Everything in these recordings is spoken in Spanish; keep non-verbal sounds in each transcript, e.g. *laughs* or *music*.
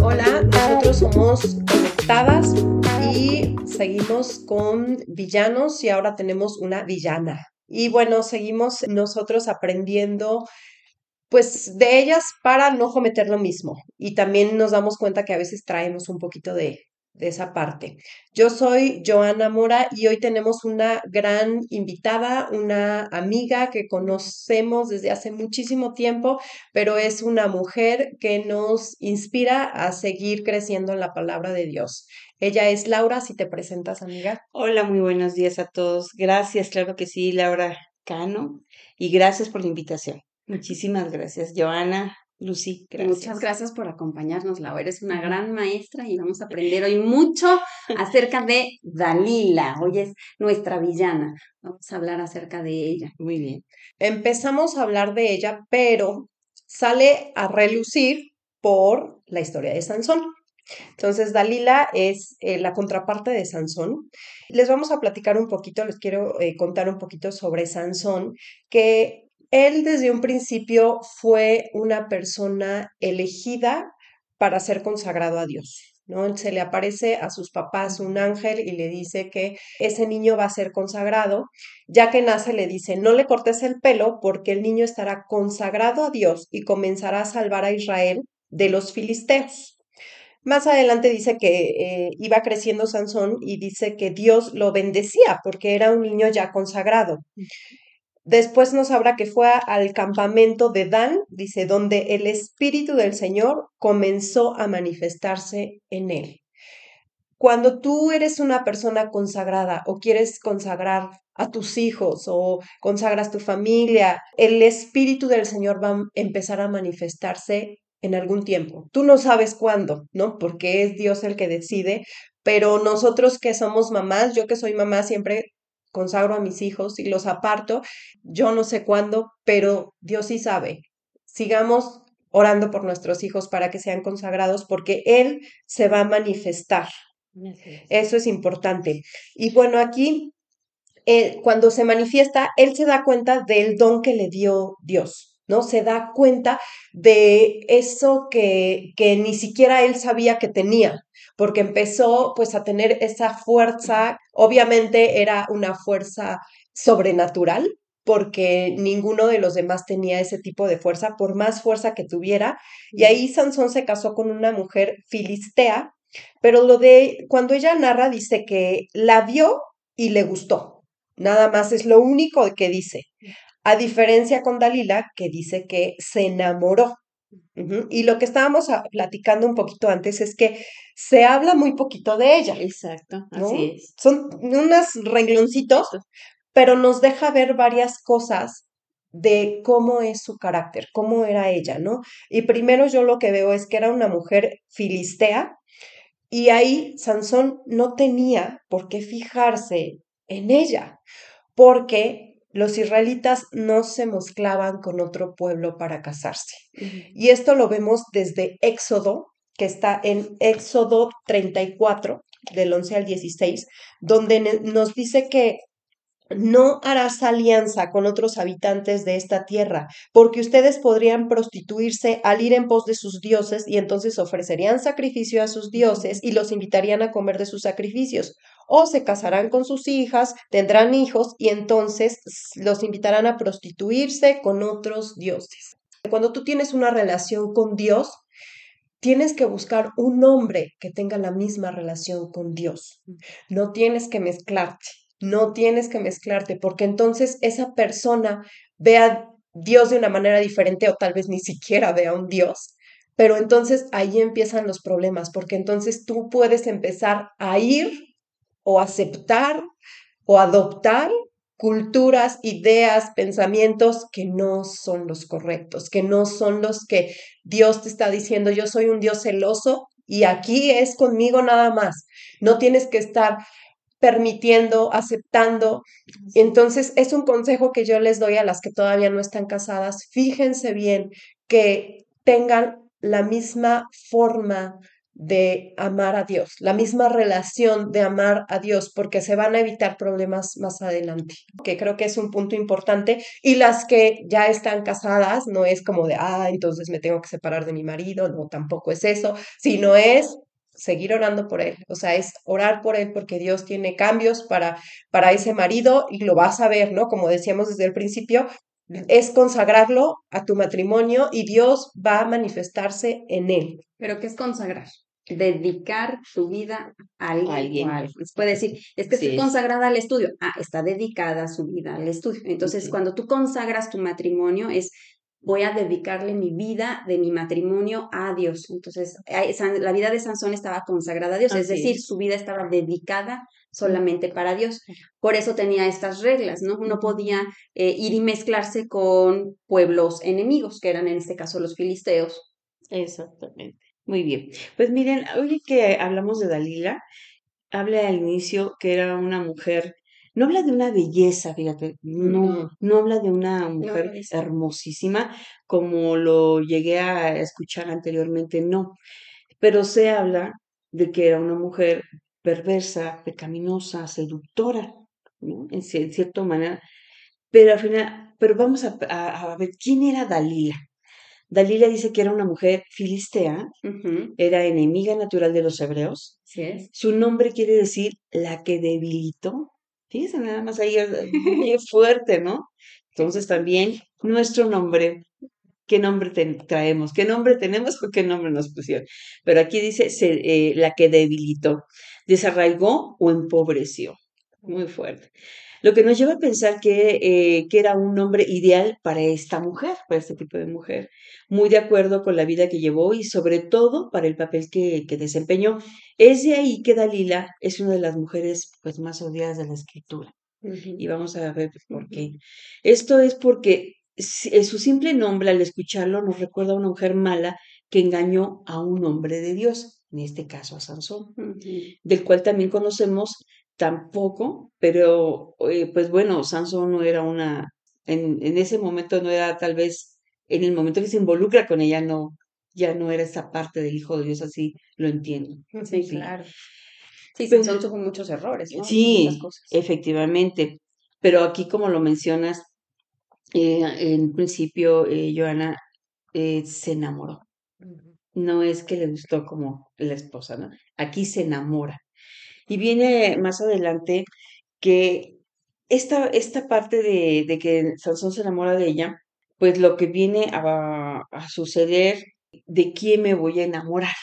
Hola, nosotros somos Conectadas y seguimos con villanos y ahora tenemos una villana. Y bueno, seguimos nosotros aprendiendo pues de ellas para no cometer lo mismo. Y también nos damos cuenta que a veces traemos un poquito de, de esa parte. Yo soy Joana Mora y hoy tenemos una gran invitada, una amiga que conocemos desde hace muchísimo tiempo, pero es una mujer que nos inspira a seguir creciendo en la palabra de Dios. Ella es Laura, si te presentas, amiga. Hola, muy buenos días a todos. Gracias, claro que sí, Laura Cano, y gracias por la invitación. Muchísimas gracias, Joana. Lucy, gracias. Muchas gracias por acompañarnos, Laura. Eres una gran maestra y vamos a aprender *laughs* hoy mucho acerca de Dalila. Hoy es nuestra villana. Vamos a hablar acerca de ella. Muy bien. Empezamos a hablar de ella, pero sale a relucir por la historia de Sansón. Entonces, Dalila es eh, la contraparte de Sansón. Les vamos a platicar un poquito, les quiero eh, contar un poquito sobre Sansón, que él desde un principio fue una persona elegida para ser consagrado a Dios. Se le aparece a sus papás un ángel y le dice que ese niño va a ser consagrado. Ya que nace, le dice, no le cortes el pelo porque el niño estará consagrado a Dios y comenzará a salvar a Israel de los filisteos. Más adelante dice que eh, iba creciendo Sansón y dice que Dios lo bendecía porque era un niño ya consagrado. Después nos habla que fue al campamento de Dan, dice, donde el Espíritu del Señor comenzó a manifestarse en él. Cuando tú eres una persona consagrada o quieres consagrar a tus hijos o consagras tu familia, el Espíritu del Señor va a empezar a manifestarse en algún tiempo. Tú no sabes cuándo, ¿no? Porque es Dios el que decide, pero nosotros que somos mamás, yo que soy mamá, siempre consagro a mis hijos y los aparto. Yo no sé cuándo, pero Dios sí sabe. Sigamos orando por nuestros hijos para que sean consagrados porque Él se va a manifestar. Eso es importante. Y bueno, aquí, eh, cuando se manifiesta, Él se da cuenta del don que le dio Dios. ¿no? Se da cuenta de eso que, que ni siquiera él sabía que tenía, porque empezó pues a tener esa fuerza, obviamente era una fuerza sobrenatural, porque ninguno de los demás tenía ese tipo de fuerza, por más fuerza que tuviera. Y ahí Sansón se casó con una mujer filistea, pero lo de cuando ella narra dice que la vio y le gustó. Nada más es lo único que dice. A diferencia con Dalila, que dice que se enamoró. Y lo que estábamos platicando un poquito antes es que se habla muy poquito de ella. Exacto, así es. Son unos rengloncitos, pero nos deja ver varias cosas de cómo es su carácter, cómo era ella, ¿no? Y primero yo lo que veo es que era una mujer filistea y ahí Sansón no tenía por qué fijarse en ella, porque los israelitas no se mezclaban con otro pueblo para casarse. Y esto lo vemos desde Éxodo, que está en Éxodo 34, del 11 al 16, donde nos dice que no harás alianza con otros habitantes de esta tierra, porque ustedes podrían prostituirse al ir en pos de sus dioses y entonces ofrecerían sacrificio a sus dioses y los invitarían a comer de sus sacrificios o se casarán con sus hijas, tendrán hijos y entonces los invitarán a prostituirse con otros dioses. Cuando tú tienes una relación con Dios, tienes que buscar un hombre que tenga la misma relación con Dios. No tienes que mezclarte, no tienes que mezclarte, porque entonces esa persona ve a Dios de una manera diferente o tal vez ni siquiera ve a un Dios. Pero entonces ahí empiezan los problemas, porque entonces tú puedes empezar a ir o aceptar o adoptar culturas, ideas, pensamientos que no son los correctos, que no son los que Dios te está diciendo, yo soy un Dios celoso y aquí es conmigo nada más. No tienes que estar permitiendo, aceptando. Entonces, es un consejo que yo les doy a las que todavía no están casadas. Fíjense bien que tengan la misma forma de amar a Dios, la misma relación de amar a Dios, porque se van a evitar problemas más adelante, que creo que es un punto importante. Y las que ya están casadas, no es como de, ah, entonces me tengo que separar de mi marido, no, tampoco es eso, sino es seguir orando por él, o sea, es orar por él porque Dios tiene cambios para, para ese marido y lo vas a ver, ¿no? Como decíamos desde el principio, es consagrarlo a tu matrimonio y Dios va a manifestarse en él. ¿Pero qué es consagrar? Dedicar su vida a alguien. Puede decir, es que estoy consagrada al estudio. Ah, está dedicada su vida al estudio. Entonces, cuando tú consagras tu matrimonio, es voy a dedicarle mi vida de mi matrimonio a Dios. Entonces, la vida de Sansón estaba consagrada a Dios, es decir, su vida estaba dedicada solamente para Dios. Por eso tenía estas reglas, ¿no? No podía eh, ir y mezclarse con pueblos enemigos, que eran en este caso los filisteos. Exactamente. Muy bien. Pues miren, hoy que hablamos de Dalila, habla al inicio que era una mujer, no habla de una belleza, fíjate, no, no habla de una mujer hermosísima como lo llegué a escuchar anteriormente, no, pero se habla de que era una mujer perversa, pecaminosa, seductora, ¿no? En, cierta manera, pero al final, pero vamos a, a ver quién era Dalila. Dalila dice que era una mujer filistea, era enemiga natural de los hebreos. Su nombre quiere decir la que debilitó. Fíjense, nada más ahí *laughs* es fuerte, ¿no? Entonces también nuestro nombre, ¿qué nombre traemos? ¿Qué nombre tenemos o qué nombre nos pusieron? Pero aquí dice eh, la que debilitó, desarraigó o empobreció. Muy fuerte. Lo que nos lleva a pensar que, eh, que era un nombre ideal para esta mujer, para este tipo de mujer, muy de acuerdo con la vida que llevó y sobre todo para el papel que, que desempeñó. Es de ahí que Dalila es una de las mujeres pues, más odiadas de la escritura. Y vamos a ver pues, por qué. Esto es porque su simple nombre, al escucharlo, nos recuerda a una mujer mala que engañó a un hombre de Dios, en este caso a Sansón, del cual también conocemos tampoco, pero eh, pues bueno, Sansón no era una, en, en, ese momento no era tal vez, en el momento que se involucra con ella, no, ya no era esa parte del Hijo de Dios, así lo entiendo. Sí, claro. Sí, Sansón tuvo muchos errores, ¿no? Sí, efectivamente, pero aquí como lo mencionas, eh, en principio, eh, Joana eh, se enamoró. No es que le gustó como la esposa, ¿no? Aquí se enamora. Y viene más adelante que esta, esta parte de, de que Sansón se enamora de ella, pues lo que viene a, a suceder, de quién me voy a enamorar.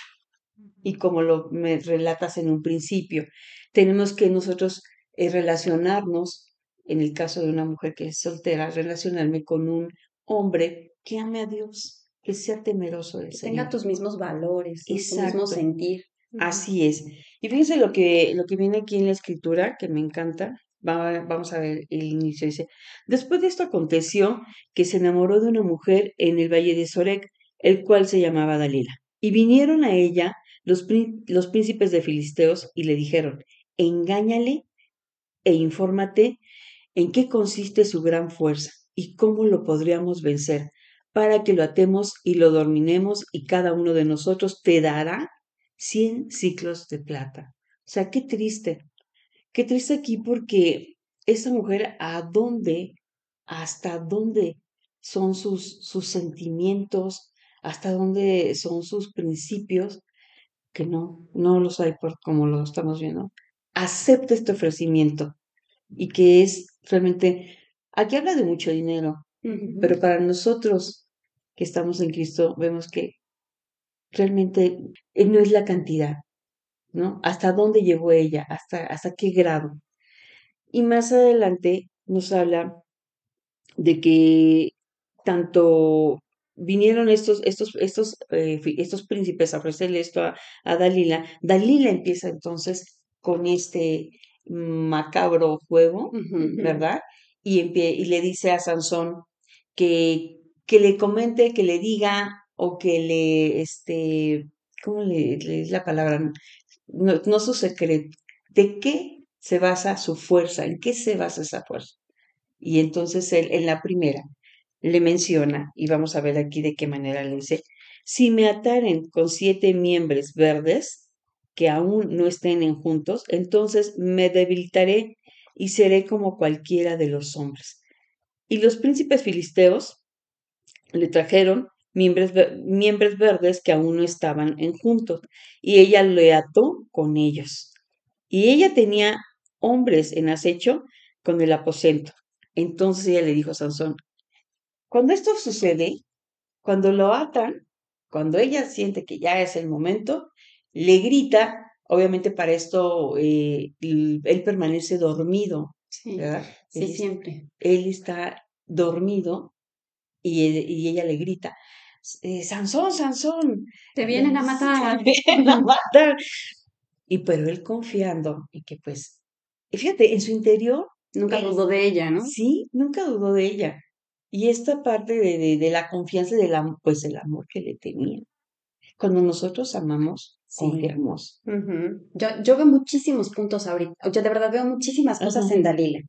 Y como lo me relatas en un principio, tenemos que nosotros eh, relacionarnos, en el caso de una mujer que es soltera, relacionarme con un hombre que ame a Dios, que sea temeroso de Que tenga tus mismos valores, tu mismo sentir. Así es. Y fíjense lo que, lo que viene aquí en la escritura, que me encanta. vamos a ver el inicio. Dice, después de esto aconteció que se enamoró de una mujer en el valle de Sorek, el cual se llamaba Dalila. Y vinieron a ella los, los príncipes de Filisteos y le dijeron, engáñale e infórmate en qué consiste su gran fuerza y cómo lo podríamos vencer, para que lo atemos y lo dorminemos y cada uno de nosotros te dará 100 ciclos de plata. O sea, qué triste. Qué triste aquí porque esa mujer, ¿a dónde, hasta dónde son sus, sus sentimientos, hasta dónde son sus principios? Que no, no los hay por como lo estamos viendo. Acepta este ofrecimiento y que es realmente, aquí habla de mucho dinero, pero para nosotros que estamos en Cristo vemos que realmente eh, no es la cantidad, ¿no? ¿Hasta dónde llegó ella? ¿Hasta, hasta qué grado? Y más adelante nos habla de que tanto vinieron estos, estos, estos, eh, estos príncipes a ofrecerle esto a, Dalila. Dalila empieza entonces con este macabro juego, ¿verdad? Y, y le dice a Sansón que, que le comente, que le diga o que le, este, ¿cómo le, es la palabra? No, no su secreto. ¿De qué se basa su fuerza? ¿En qué se basa esa fuerza? Y entonces él en la primera le menciona, y vamos a ver aquí de qué manera le dice, si me ataren con siete miembros verdes que aún no estén en juntos, entonces me debilitaré y seré como cualquiera de los hombres. Y los príncipes filisteos le trajeron miembros, miembros verdes que aún no estaban en juntos, y ella le ató con ellos. Y ella tenía hombres en acecho con el aposento. Entonces ella le dijo a Sansón, cuando esto sucede, cuando lo atan, cuando ella siente que ya es el momento, le grita, obviamente para esto eh, él permanece dormido. Sí, sí siempre. Él está dormido y, y ella le grita, eh, Sansón, Sansón. Te vienen a matar. Te *laughs* vienen a matar. Y pero él confiando y que pues, fíjate, en su interior. Nunca dudó de ella, ¿no? Sí, nunca dudó de ella. Y esta parte de, de, la confianza, del amor, pues el amor que le tenía. Cuando nosotros amamos, confiamos. yo, yo veo muchísimos puntos ahorita. Yo de verdad veo muchísimas cosas en Dalila.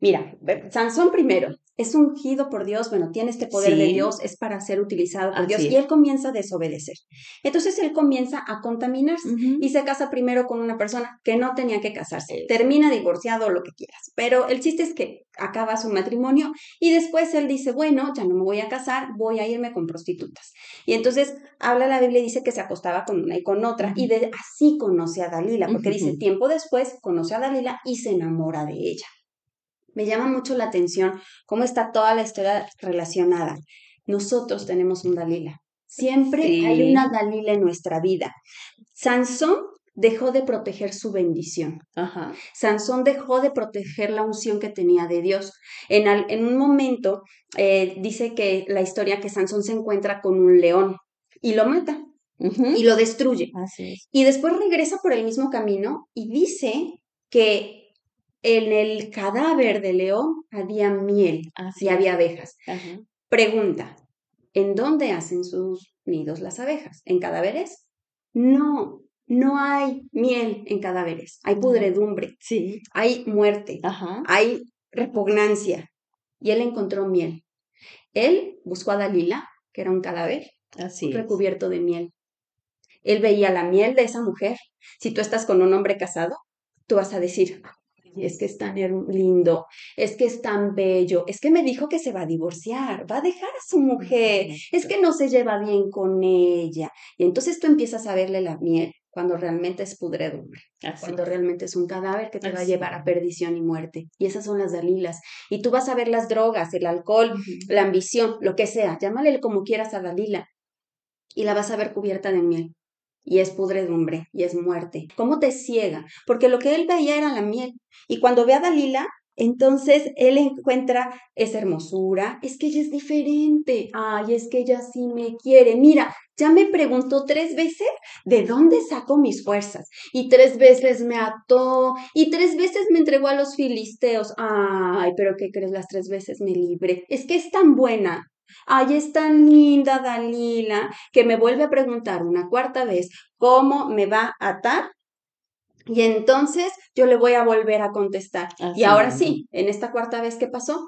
Mira, Sansón primero, es ungido por Dios, bueno, tiene este poder de Dios, es para ser utilizado por Dios, y él comienza a desobedecer. Entonces él comienza a contaminarse y se casa primero con una persona que no tenía que casarse, termina divorciado o lo que quieras, pero el chiste es que acaba su matrimonio y después él dice, bueno, ya no me voy a casar, voy a irme con prostitutas. Y entonces habla la Biblia y dice que se acostaba con una y con otra, y de, así conoce a Dalila, porque dice, tiempo después conoce a Dalila y se enamora de ella me llama mucho la atención cómo está toda la historia relacionada. Nosotros tenemos un Dalila. Siempre hay una Dalila en nuestra vida. Sansón dejó de proteger su bendición. Sansón dejó de proteger la unción que tenía de Dios. En, en un momento eh, dice que la historia que Sansón se encuentra con un león y lo mata. Y lo destruye. Y después regresa por el mismo camino y dice que en el cadáver de león había miel y había abejas. Pregunta, ¿en dónde hacen sus nidos las abejas? ¿En cadáveres? No, no hay miel en cadáveres, hay pudredumbre, sí. hay muerte, hay repugnancia. Y él encontró miel. Él buscó a Dalila, que era un cadáver, recubierto de miel. Él veía la miel de esa mujer. Si tú estás con un hombre casado, tú vas a decir, es que es tan lindo, es que es tan bello, es que me dijo que se va a divorciar, va a dejar a su mujer, es que no se lleva bien con ella. Y entonces tú empiezas a verle la miel cuando realmente es pudredumbre, cuando realmente es un cadáver que te va a llevar a perdición y muerte. Y esas son las dalilas. Y tú vas a ver las drogas, el alcohol, la ambición, lo que sea, llámale como quieras a Dalila. Y la vas a ver cubierta de miel y es pudredumbre y es muerte. ¿Cómo te ciega? Porque lo que él veía era la miel. Y cuando ve a Dalila, entonces él encuentra esa hermosura, es que ella es diferente, ay, es que ella sí me quiere. Mira, ya me preguntó tres veces de dónde saco mis fuerzas y tres veces me ató y tres veces me entregó a los filisteos. Ay, pero ¿qué crees? Las tres veces me libre. Es que es tan buena. Ay, es tan linda Dalila que me vuelve a preguntar una cuarta vez cómo me va a atar. Y entonces yo le voy a volver a contestar. y ahora sí, en esta cuarta vez, ¿qué pasó?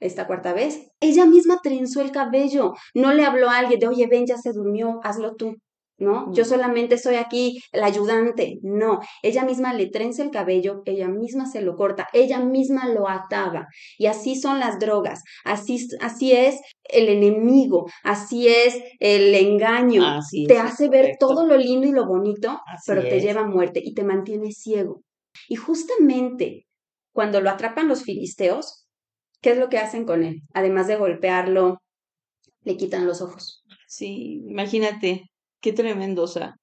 Esta cuarta vez, ella misma trenzó el cabello. No le habló a alguien de, oye, ven, ya se durmió, hazlo tú. ¿No? Yo solamente soy aquí la ayudante. No, ella misma le trenza el cabello, ella misma se lo corta, ella misma lo ataba. Y así son las drogas, así, así es el enemigo, así es el engaño. te hace ver todo lo lindo y lo bonito, pero te lleva a muerte y te mantiene ciego. Y justamente cuando lo atrapan los filisteos, ¿qué es lo que hacen con él? Además de golpearlo, le quitan los ojos. Sí, imagínate, Qué tremendo, o sea,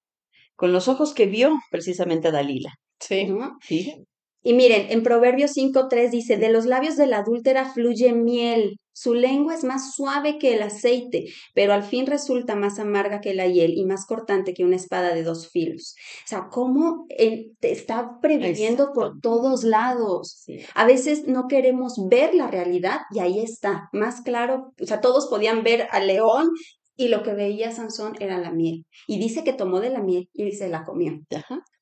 con los ojos que vio precisamente a Dalila. Sí. sí. Y miren, en Proverbios 5.3 dice, de los labios de la adúltera fluye miel, su lengua es más suave que el aceite, pero al fin resulta más amarga que la hiel y más cortante que una espada de dos filos. O sea, cómo te está previendo por todos lados. A veces no queremos ver la realidad y ahí está, más claro. O sea, todos podían ver al león y lo que veía Sansón era la miel. Y dice que tomó de la miel y se la comió.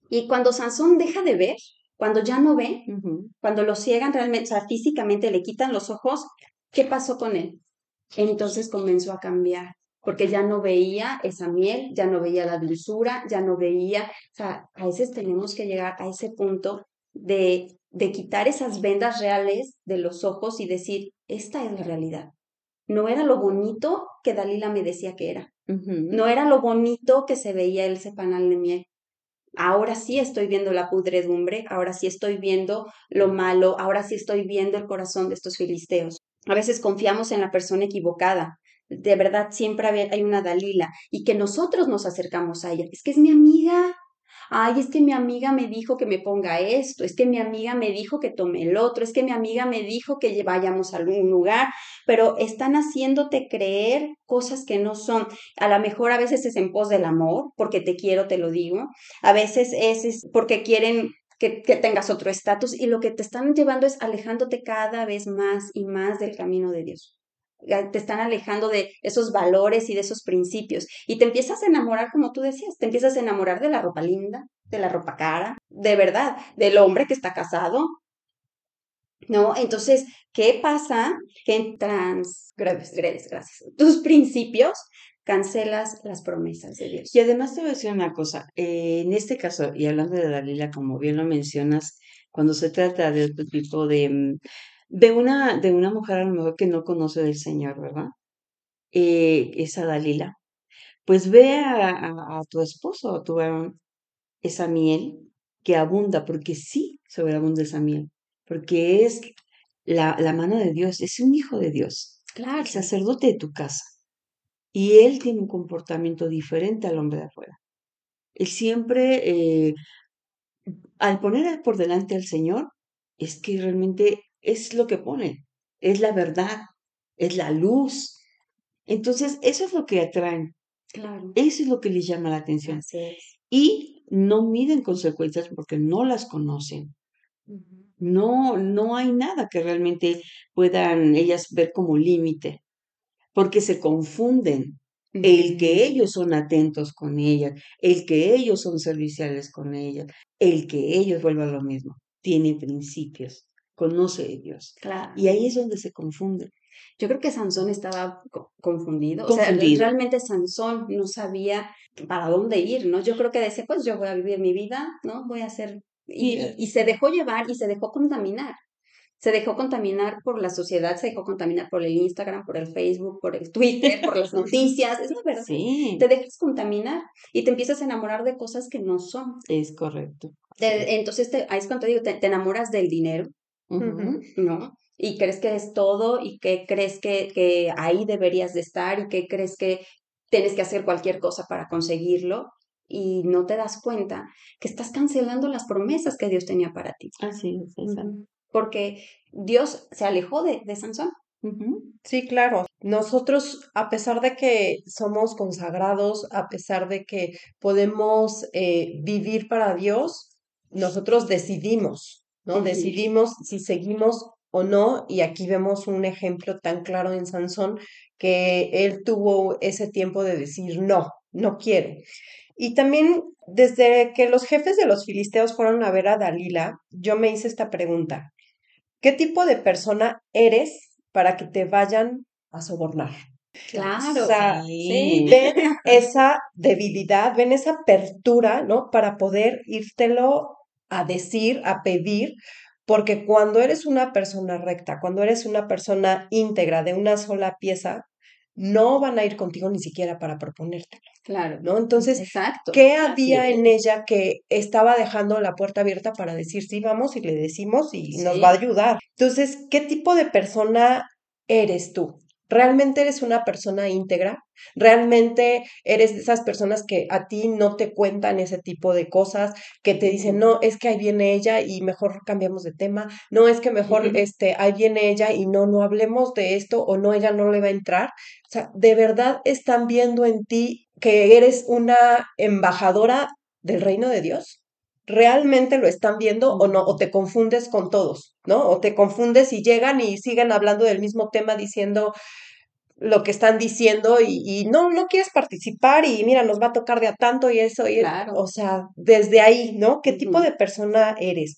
Y cuando Sansón deja de ver, cuando ya no ve, cuando lo ciegan realmente, o sea, físicamente le quitan los ojos, ¿qué pasó con él? Entonces comenzó a cambiar. porque ya no veía esa miel, ya no veía la dulzura, ya no veía, o sea, a veces tenemos que llegar a ese punto de, de quitar esas vendas reales de los ojos y decir, esta es la realidad. No era lo bonito que Dalila me decía que era. No era lo bonito que se veía ese panal de miel. Ahora sí estoy viendo la pudredumbre, ahora sí estoy viendo lo malo, ahora sí estoy viendo el corazón de estos filisteos. A veces confiamos en la persona equivocada, de verdad siempre hay una Dalila y que nosotros nos acercamos a ella. Es que es mi amiga. Ay, es que mi amiga me dijo que me ponga esto, es que mi amiga me dijo que tome el otro, es que mi amiga me dijo que vayamos a algún lugar, pero están haciéndote creer cosas que no son. A lo mejor a veces es en pos del amor, porque te quiero, te lo digo. A veces es, es porque quieren que, que, tengas otro estatus y lo que te están llevando es alejándote cada vez más y más del camino de Dios te están alejando de esos valores y de esos principios. Y te empiezas a enamorar, como tú decías, te empiezas a enamorar de la ropa linda, de la ropa cara, de verdad, del hombre que está casado. ¿No? Entonces, ¿qué pasa? Que trans, gracias, tus principios cancelas las promesas de Dios. Y además te voy a decir una cosa, eh, en este caso, y hablando de Dalila, como bien lo mencionas, cuando se trata de otro tipo de, mm, de una, de una mujer a lo mejor que no conoce del Señor, ¿verdad? Eh, esa Dalila. Pues ve a, tu esposo, a tu varón, esa miel que abunda, porque sí sobreabunda esa miel, porque es la, la mano de Dios, es un hijo de Dios, claro. el sacerdote de tu casa. Y él tiene un comportamiento diferente al hombre de afuera. Él siempre, eh, al poner por delante al Señor, es que realmente es lo que pone, es la verdad, es la luz. Entonces, eso es lo que atraen. Claro. Eso es lo que les llama la atención. Y no miden consecuencias porque no las conocen. No, no hay nada que realmente puedan ellas ver como límite, porque se confunden. El que ellos son atentos con ellas, el que ellos son serviciales con ellas, el que ellos vuelvan lo mismo, tiene principios conoce a Dios. Claro. Y ahí es donde se confunde. Yo creo que Sansón estaba confundido. O sea, realmente Sansón no sabía para dónde ir, ¿no? Yo creo que decía, pues yo voy a vivir mi vida, ¿no? Voy a hacer... Y, y se dejó llevar y se dejó contaminar. Se dejó contaminar por la sociedad, se dejó contaminar por el Instagram, por el Facebook, por el Twitter, por las *laughs* noticias. Es la verdad. Sí. Te dejas contaminar y te empiezas a enamorar de cosas que no son. Es correcto. entonces, ahí es cuando te digo, te enamoras del dinero, ¿no? Y crees que es todo y que crees que, que ahí deberías de estar y que crees que tienes que hacer cualquier cosa para conseguirlo y no te das cuenta que estás cancelando las promesas que Dios tenía para ti. Así es, Porque Dios se alejó de, de Sansón. Sí, claro. Nosotros, a pesar de que somos consagrados, a pesar de que podemos eh, vivir para Dios, nosotros decidimos ¿no? Decidimos si seguimos o no, y aquí vemos un ejemplo tan claro en Sansón que él tuvo ese tiempo de decir no, no quiero. Y también desde que los jefes de los filisteos fueron a ver a Dalila, yo me hice esta pregunta. ¿Qué tipo de persona eres para que te vayan a sobornar? Claro. O sea, ven esa debilidad, ven esa apertura, ¿no? Para poder írtelo a decir, a pedir, porque cuando eres una persona recta, cuando eres una persona íntegra de una sola pieza, no van a ir contigo ni siquiera para proponértelo. Claro. ¿No? Entonces, Exacto. ¿qué había en ella que estaba dejando la puerta abierta para decir sí, vamos y le decimos y nos va a ayudar? Entonces, ¿qué tipo de persona eres tú? ¿Realmente eres una persona íntegra? ¿Realmente eres de esas personas que a ti no te cuentan ese tipo de cosas, que te dicen, no, es que ahí viene ella y mejor cambiamos de tema, no, es que mejor, este, ahí viene ella y no, no hablemos de esto o no, ella no le va a entrar? O sea, ¿de verdad están viendo en ti que eres una embajadora del reino de Dios? Realmente lo están viendo o no, o te confundes con todos, ¿no? O te confundes y llegan y siguen hablando del mismo tema diciendo lo que están diciendo y, no, no quieres participar y mira, nos va a tocar de a tanto y eso, y, o sea, desde ahí, ¿no? ¿Qué tipo de persona eres?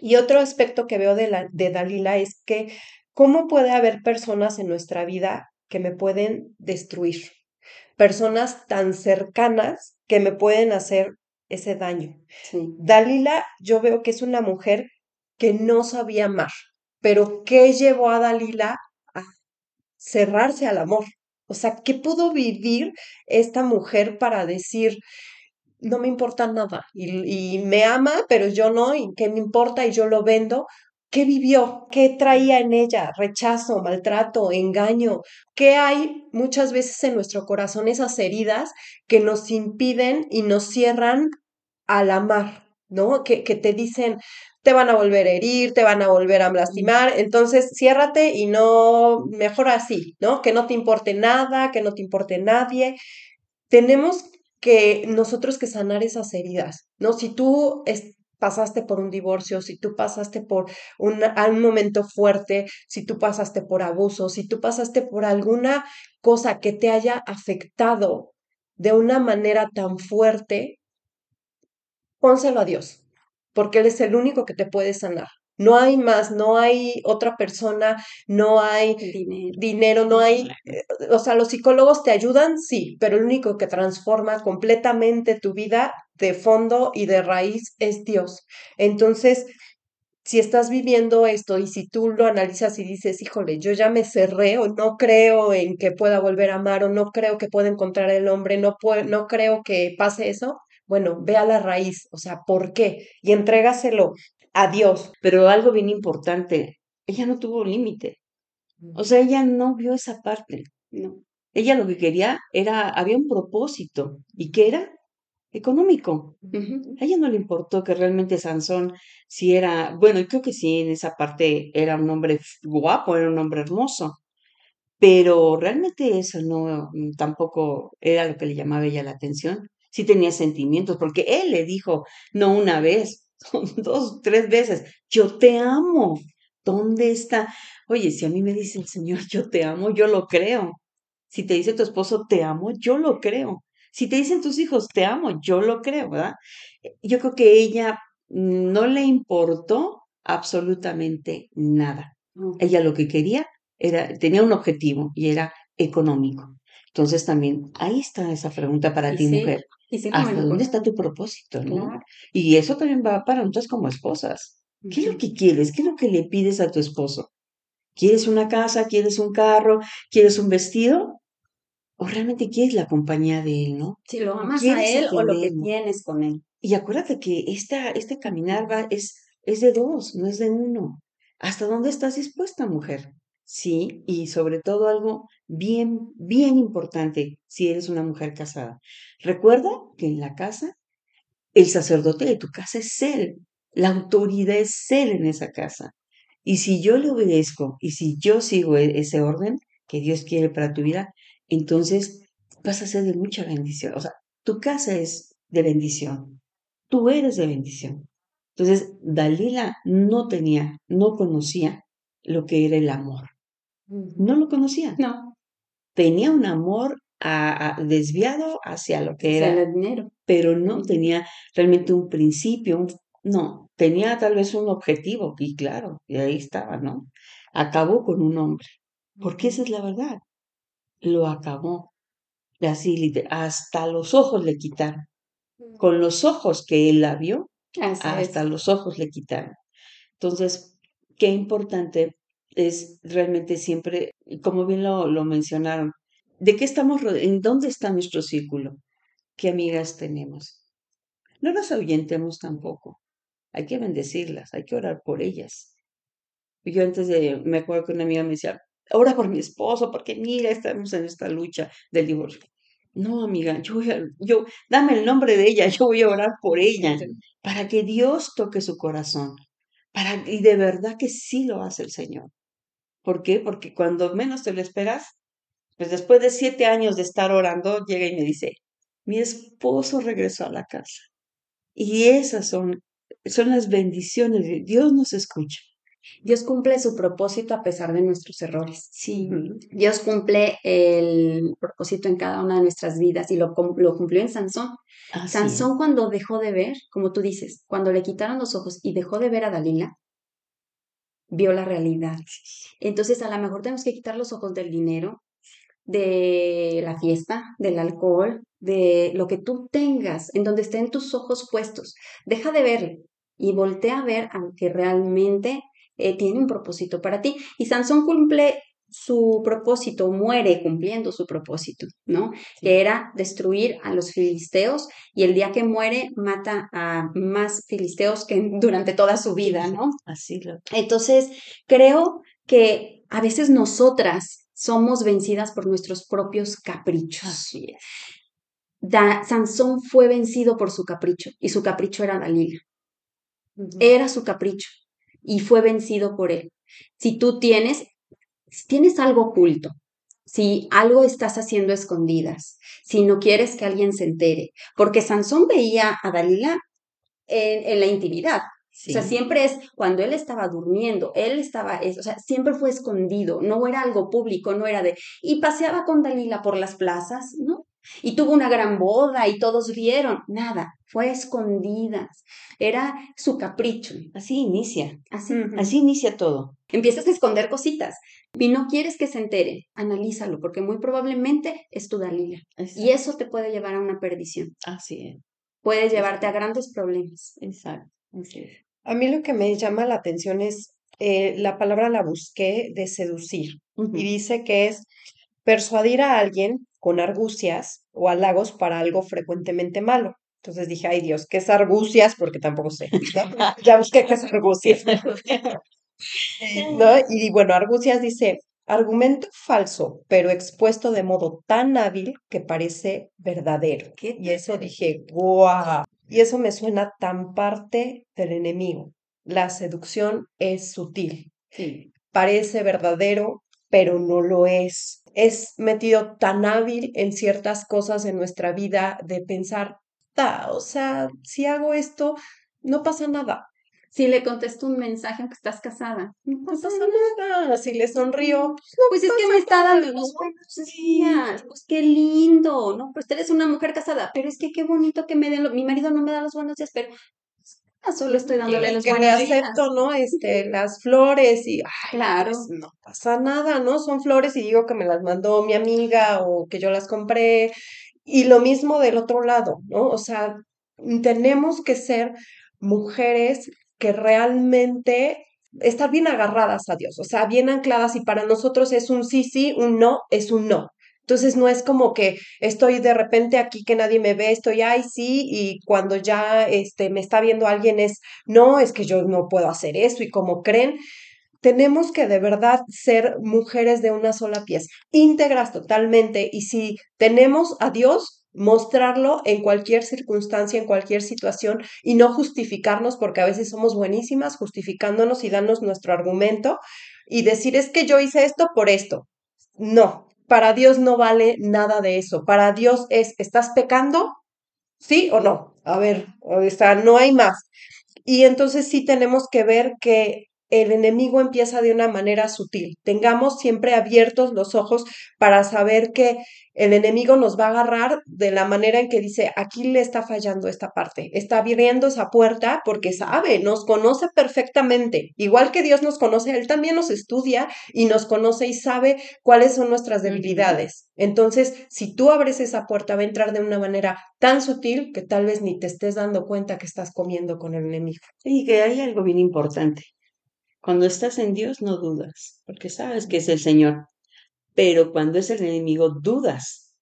Y otro aspecto que veo de, la, de Dalila es que cómo puede haber personas en nuestra vida que me pueden destruir, personas tan cercanas que me pueden hacer ese daño. Dalila, yo veo que es una mujer que no sabía amar, pero ¿qué llevó a Dalila a cerrarse al amor? O sea, ¿qué pudo vivir esta mujer para decir, no me importa nada y, y, me ama, pero yo no, y qué me importa y yo lo vendo? ¿Qué vivió? ¿Qué traía en ella? Rechazo, maltrato, engaño. ¿Qué hay muchas veces en nuestro corazón esas heridas que nos impiden y nos cierran amar, ¿no? Que, que te dicen, te van a volver a herir, te van a volver a lastimar, entonces ciérrate y no, mejor así, ¿no? Que no te importe nada, que no te importe nadie. Tenemos que nosotros que sanar esas heridas, ¿no? Si tú pasaste por un divorcio, si tú pasaste por un, un momento fuerte, si tú pasaste por abuso, si tú pasaste por alguna cosa que te haya afectado de una manera tan fuerte, pónselo a Dios, porque Él es el único que te puede sanar. No hay más, no hay otra persona, no hay dinero, no hay, eh, o sea, los psicólogos te ayudan, sí, pero el único que transforma completamente tu vida de fondo y de raíz es Dios. Entonces, si estás viviendo esto y si tú lo analizas y dices, híjole, yo ya me cerré o no creo en que pueda volver a amar o no creo que pueda encontrar el hombre, no, no creo que pase eso, bueno, ve a la raíz, o sea, ¿por qué? Y entrégaselo Adiós. Pero algo bien importante, ella no tuvo límite. O sea, ella no vio esa parte. No. Ella lo que quería era, había un propósito. ¿Y qué era? Económico. A ella no le importó que realmente Sansón, si era, bueno, yo creo que sí, en esa parte era un hombre guapo, era un hombre hermoso. Pero realmente eso no, tampoco era lo que le llamaba a ella la atención. Sí tenía sentimientos, porque él le dijo, no una vez, *laughs* dos, tres veces, yo te amo. ¿Dónde está? Oye, si a mí me dice el Señor, yo te amo, yo lo creo. Si te dice tu esposo, te amo, yo lo creo. Si te dicen tus hijos, te amo, yo lo creo, ¿verdad? Yo creo que ella no le importó absolutamente nada. Ella lo que quería era, tenía un objetivo y era económico. Entonces también ahí está esa pregunta para ti, mujer. ¿Hasta dónde está tu propósito? ¿no? Y eso también va para nosotras como esposas. ¿Qué es lo que quieres? ¿Qué es lo que le pides a tu esposo? ¿Quieres una casa? ¿Quieres un carro? ¿Quieres un vestido? ¿O realmente quieres la compañía de él, no? Si lo amas a él o lo que tienes con él. Y acuérdate que esta, este caminar va, es, es de dos, no es de uno. ¿Hasta dónde estás dispuesta, mujer? Sí, y sobre todo algo bien, bien importante si eres una mujer casada. Recuerda que en la casa, el sacerdote de tu casa es él, la autoridad es él en esa casa. Y si yo le obedezco y si yo sigo e, ese orden que Dios quiere para tu vida, entonces vas a ser de mucha bendición. O sea, tu casa es de bendición, tú eres de bendición. Entonces, Dalila no tenía, no conocía lo que era el amor. No lo conocía. No. Tenía un amor desviado hacia lo que era el dinero. Pero no tenía realmente un principio, no, tenía tal vez un objetivo, y claro, y ahí estaba, ¿no? Acabó con un hombre, porque esa es la verdad. Lo acabó. Así, hasta los ojos le quitaron. Con los ojos que él la vio, hasta los ojos le quitaron. Entonces, qué importante es realmente siempre, como bien lo, lo mencionaron, ¿de qué estamos, en dónde está nuestro círculo? ¿Qué amigas tenemos? No las ahuyentemos tampoco. Hay que bendecirlas, hay que orar por ellas. Yo antes de, me acuerdo que una amiga me decía, ora por mi esposo, porque mira, estamos en esta lucha del divorcio. No, amiga, yo, yo, dame el nombre de ella, *laughs* yo voy a orar por ella, para que Dios toque su corazón, para, y de verdad que sí lo hace el Señor. ¿Por qué? Porque cuando menos te lo esperas, pues después de siete años de estar orando, llega y me dice, mi esposo regresó a la casa. Y esas son, son las bendiciones de Dios nos escucha. Dios cumple su propósito a pesar de nuestros errores. Sí. Dios cumple el propósito en cada una de nuestras vidas y lo, lo cumplió en Sansón. Sansón cuando dejó de ver, como tú dices, cuando le quitaron los ojos y dejó de ver a Dalila, vio la realidad. Entonces, a lo mejor tenemos que quitar los ojos del dinero, de la fiesta, del alcohol, de lo que tú tengas, en donde estén tus ojos puestos. Deja de verle y voltea a ver al que realmente eh, tiene un propósito para ti. Y Sansón cumple su propósito, muere cumpliendo su propósito, ¿no? Que era destruir a los filisteos y el día que muere mata a más filisteos que durante toda su vida, ¿no? *laughs* Así lo. Entonces, creo que a veces nosotras somos vencidas por nuestros propios caprichos. Así es. Sansón fue vencido por su capricho y su capricho era Dalila. Era su capricho y fue vencido por él. Si tú tienes, tienes algo oculto, si algo estás haciendo escondidas, si no quieres que alguien se entere, porque Sansón veía a Dalila en, la intimidad. O sea, siempre es cuando él estaba durmiendo, él estaba, o sea, siempre fue escondido, no era algo público, no era de, y paseaba con Dalila por las plazas, ¿no? Y tuvo una gran boda y todos vieron, nada, fue escondidas, era su capricho. Así inicia, así, así inicia todo. Empiezas a esconder cositas y no quieres que se entere, analízalo, porque muy probablemente es tu Dalila. Y eso te puede llevar a una perdición. Así es. Puede llevarte a grandes problemas. Exacto. A mí lo que me llama la atención es eh, la palabra la busqué de seducir y dice que es persuadir a alguien con argucias o halagos para algo frecuentemente malo. Entonces dije, ay Dios, ¿qué es argucias? Porque tampoco sé. *laughs* ya busqué qué es argucias. *laughs* Y bueno, argucias dice, argumento falso, pero expuesto de modo tan hábil que parece verdadero. Y eso dije, guau. Y eso me suena tan parte del enemigo. La seducción es sutil. Parece verdadero, pero no lo es es metido tan hábil en ciertas cosas en nuestra vida de pensar, o sea, si hago esto, no pasa nada. Si le contesto un mensaje aunque estás casada, no pasa, nada. Si le sonrío, pues, pues es que me está dando los buenos días. Pues qué lindo, ¿no? Pues eres una mujer casada, pero es que qué bonito que me den, mi marido no me da los buenos días, pero Ah, solo estoy dándole los que le acepto, ¿no? Este, las flores y, claro. Pues, no pasa nada, ¿no? Son flores y digo que me las mandó mi amiga o que yo las compré. Y lo mismo del otro lado, ¿no? O sea, tenemos que ser mujeres que realmente estar bien agarradas a Dios, o sea, bien ancladas y para nosotros es un sí, sí, un no, es un no. Entonces no es como que estoy de repente aquí que nadie me ve, estoy ay sí y cuando ya este me está viendo alguien es no, es que yo no puedo hacer eso y como creen, tenemos que de verdad ser mujeres de una sola pieza, íntegras totalmente y si tenemos a Dios mostrarlo en cualquier circunstancia, en cualquier situación y no justificarnos porque a veces somos buenísimas justificándonos y darnos nuestro argumento y decir es que yo hice esto por esto. No, para Dios no vale nada de eso. Para Dios es, ¿estás pecando? ¿Sí o no? A ver, o sea, no hay más. Y entonces sí tenemos que ver que el enemigo empieza de una manera sutil. Tengamos siempre abiertos los ojos para saber que el enemigo nos va a agarrar de la manera en que dice, aquí le está fallando esta parte, está abriendo esa puerta porque sabe, nos conoce perfectamente. Igual que Dios nos conoce, Él también nos estudia y nos conoce y sabe cuáles son nuestras debilidades. Entonces, si tú abres esa puerta, va a entrar de una manera tan sutil que tal vez ni te estés dando cuenta que estás comiendo con el enemigo. Y que hay algo bien importante. Cuando estás en Dios no dudas, porque sabes que es el Señor. Pero cuando es el enemigo dudas,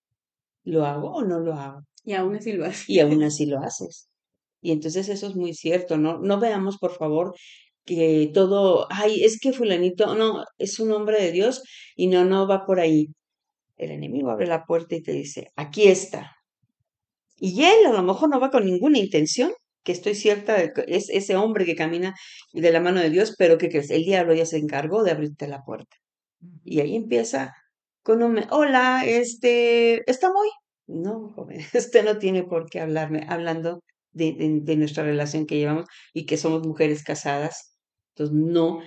¿lo hago o no lo hago? Y aún así lo haces. Y aún *laughs* así lo haces. Y entonces eso es muy cierto, ¿no? No veamos, por favor, que todo, ay, es que fulanito, no, es un hombre de Dios y no, no va por ahí. El enemigo abre la puerta y te dice, aquí está. Y él a lo mejor no va con ninguna intención, que estoy cierta, es ese hombre que camina de la mano de Dios, pero que crees, el diablo ya se encargó de abrirte la puerta. Y ahí empieza con un, hola, este, ¿está muy? No, joven, usted *laughs* no tiene por qué hablarme, hablando de, de, nuestra relación que llevamos y que somos mujeres casadas. Entonces, no.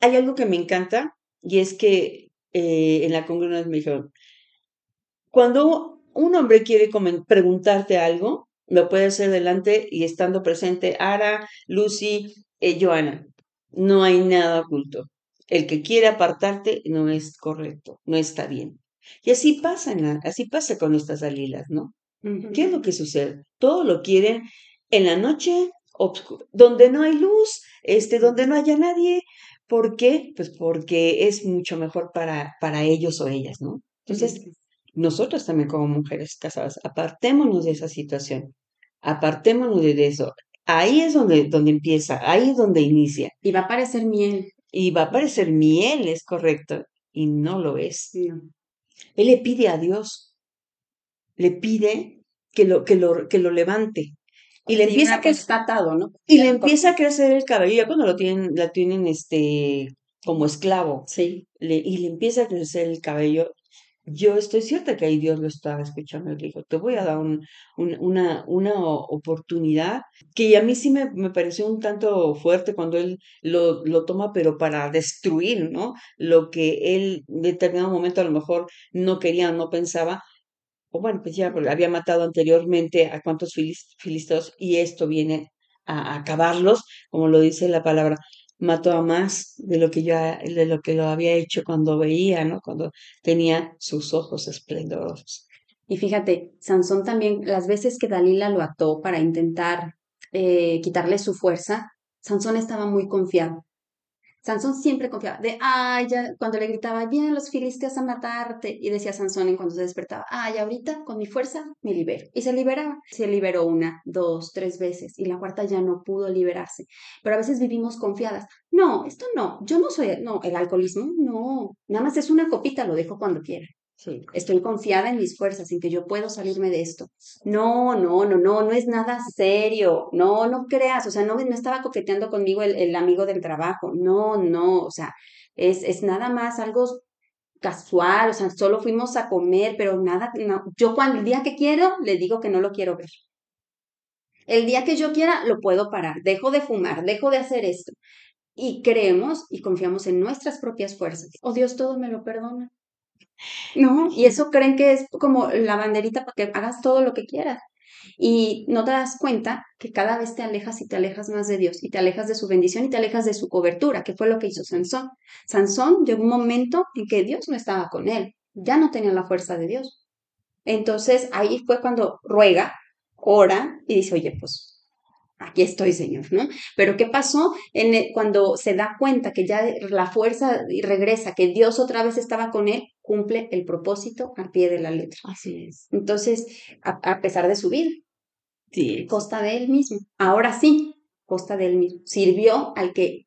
Hay algo que me encanta y es que eh, en la congruencia me dijeron, cuando un hombre quiere preguntarte algo, lo puede hacer delante y estando presente Ara, Lucy, eh, Joana. No hay nada oculto. El que quiere apartarte no es correcto, no está bien. Y así pasa, así pasa con estas Dalilas, ¿no? ¿Qué es lo que sucede? Todo lo quieren en la noche, donde no hay luz, este, donde no haya nadie. ¿Por qué? Pues porque es mucho mejor para, para ellos o ellas, ¿no? Entonces, nosotros también como mujeres casadas, apartémonos de esa situación, apartémonos de eso. Ahí es donde, donde empieza, ahí es donde inicia. Y va a parecer miel. Y va a parecer miel, es correcto, y no lo es. Él le pide a Dios, le pide que lo, que lo, que lo levante. Y le empieza a crecer, ¿no? Y le empieza a crecer el cabello, ya cuando lo tienen, la tienen este como esclavo. Sí. Le, y le empieza a crecer el cabello yo estoy cierta que ahí Dios lo estaba escuchando y dijo, te voy a dar un, una, una oportunidad que a mí sí me, me, pareció un tanto fuerte cuando él lo, lo toma, pero para destruir, ¿no? Lo que él en determinado momento a lo mejor no quería, no pensaba, o bueno, pues ya había matado anteriormente a cuantos filisteos y esto viene a acabarlos, como lo dice la palabra mató a más de lo que yo de lo que lo había hecho cuando veía, ¿no? Cuando tenía sus ojos esplendorosos. Y fíjate, Sansón también, las veces que Dalila lo ató para intentar eh, quitarle su fuerza, Sansón estaba muy confiado. Sansón siempre confiaba de, ay, ya, cuando le gritaba, vienen los filisteos a matarte, y decía Sansón en cuando se despertaba, ay, ahorita con mi fuerza me libero. Y se liberaba. Se liberó una, dos, tres veces, y la cuarta ya no pudo liberarse. Pero a veces vivimos confiadas. No, esto no, yo no soy, no, el alcoholismo, no, nada más es una copita, lo dejo cuando quiera. Estoy confiada en mis fuerzas, en que yo puedo salirme de esto. No, no, no, no, no es nada serio. No, no creas. O sea, no, no estaba coqueteando conmigo el, el amigo del trabajo. No, no. O sea, es, es nada más algo casual. O sea, solo fuimos a comer, pero nada. No. Yo cuando el día que quiero, le digo que no lo quiero ver. El día que yo quiera, lo puedo parar. Dejo de fumar, dejo de hacer esto. Y creemos y confiamos en nuestras propias fuerzas. Oh Dios, todo me lo perdona. No, y eso creen que es como la banderita para que hagas todo lo que quieras. Y no te das cuenta que cada vez te alejas y te alejas más de Dios y te alejas de su bendición y te alejas de su cobertura, que fue lo que hizo Sansón. Sansón llegó un momento en que Dios no estaba con él, ya no tenía la fuerza de Dios. Entonces ahí fue cuando ruega, ora y dice, oye, pues aquí estoy, Señor, ¿no? Pero ¿qué pasó en cuando se da cuenta que ya la fuerza regresa, que Dios otra vez estaba con él? Cumple el propósito al pie de la letra. Así es. Entonces, a, pesar de su vida, sí. costa de él mismo. Ahora sí, costa de él mismo. Sirvió al que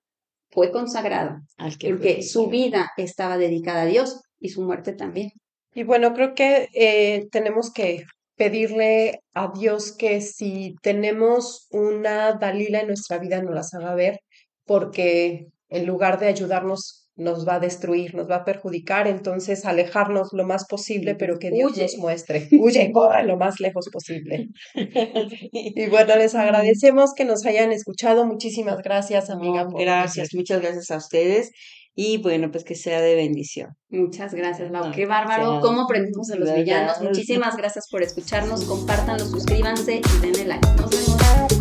fue consagrado, al que porque su vida estaba dedicada a Dios y su muerte también. Y bueno, creo que eh, tenemos que pedirle a Dios que si tenemos una Dalila en nuestra vida nos las haga ver, porque en lugar de ayudarnos nos va a destruir, nos va a perjudicar, entonces alejarnos lo más posible, pero que Dios nos muestre. Huye, corre lo más lejos posible. *laughs* y bueno, les agradecemos que nos hayan escuchado. Muchísimas gracias, amiga. gracias, muchas gracias a ustedes y bueno, pues que sea de bendición. Muchas gracias, Lau. Qué bárbaro. ¿Cómo aprendimos a los villanos? Muchísimas gracias por escucharnos. Compártanlo, suscríbanse y denle like. Nos vemos.